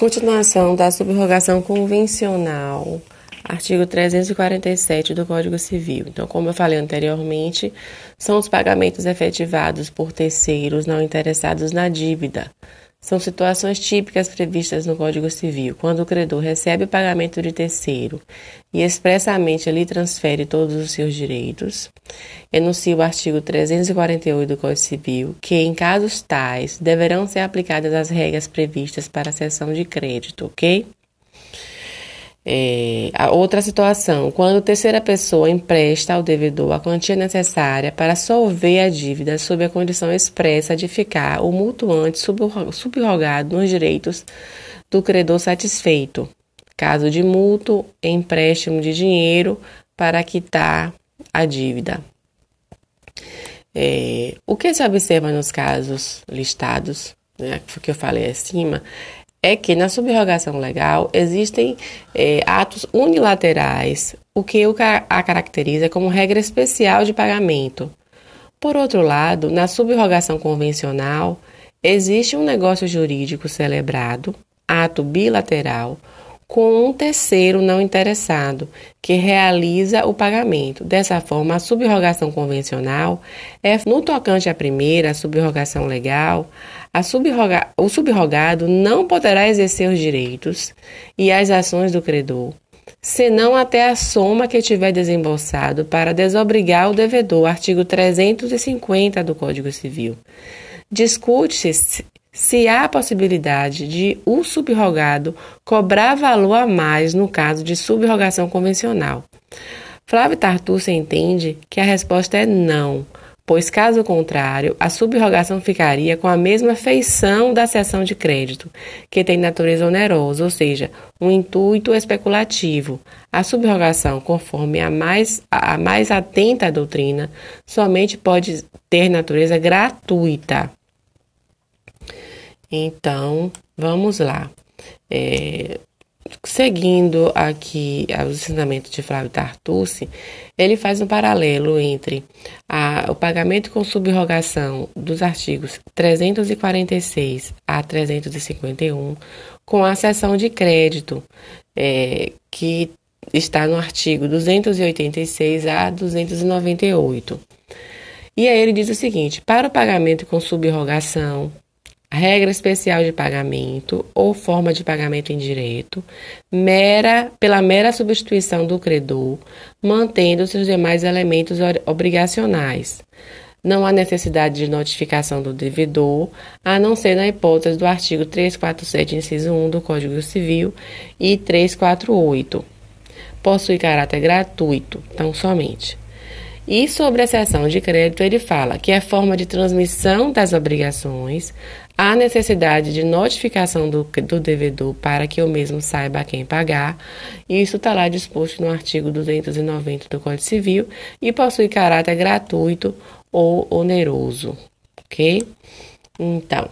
Continuação da subrogação convencional, artigo 347 do Código Civil. Então, como eu falei anteriormente, são os pagamentos efetivados por terceiros não interessados na dívida, são situações típicas previstas no Código Civil, quando o credor recebe o pagamento de terceiro e expressamente lhe transfere todos os seus direitos. Enuncia o artigo 348 do Código Civil que, em casos tais, deverão ser aplicadas as regras previstas para a cessão de crédito, ok? É, a outra situação, quando terceira pessoa empresta ao devedor a quantia necessária para solver a dívida sob a condição expressa de ficar o mutuante subrogado nos direitos do credor satisfeito. Caso de mútuo, empréstimo de dinheiro para quitar a dívida. É, o que se observa nos casos listados, né, que eu falei acima, é que na subrogação legal existem é, atos unilaterais, o que a caracteriza como regra especial de pagamento. Por outro lado, na subrogação convencional, existe um negócio jurídico celebrado, ato bilateral, com um terceiro não interessado, que realiza o pagamento. Dessa forma, a subrogação convencional é, no tocante à primeira, a subrogação legal, a subroga, o subrogado não poderá exercer os direitos e as ações do credor, senão até a soma que tiver desembolsado para desobrigar o devedor, artigo 350 do Código Civil. Discute-se se há possibilidade de o subrogado cobrar valor a mais no caso de subrogação convencional. Flávio Tartucci entende que a resposta é não, pois, caso contrário, a subrogação ficaria com a mesma feição da cessão de crédito, que tem natureza onerosa, ou seja, um intuito especulativo. A subrogação, conforme a mais, a mais atenta à doutrina, somente pode ter natureza gratuita. Então, vamos lá. É, seguindo aqui os ensinamentos de Flávio Tartucci, ele faz um paralelo entre a, o pagamento com subrogação dos artigos 346 a 351 com a cessão de crédito, é, que está no artigo 286 a 298. E aí ele diz o seguinte: para o pagamento com subrogação, regra especial de pagamento ou forma de pagamento indireto, mera pela mera substituição do credor, mantendo seus demais elementos obrigacionais. Não há necessidade de notificação do devedor, a não ser na hipótese do artigo 347, inciso 1 do Código Civil e 348. Possui caráter gratuito, tão somente. E sobre a cessão de crédito, ele fala que é forma de transmissão das obrigações, há necessidade de notificação do, do devedor para que o mesmo saiba a quem pagar. Isso está lá disposto no artigo 290 do Código Civil e possui caráter gratuito ou oneroso, ok? Então,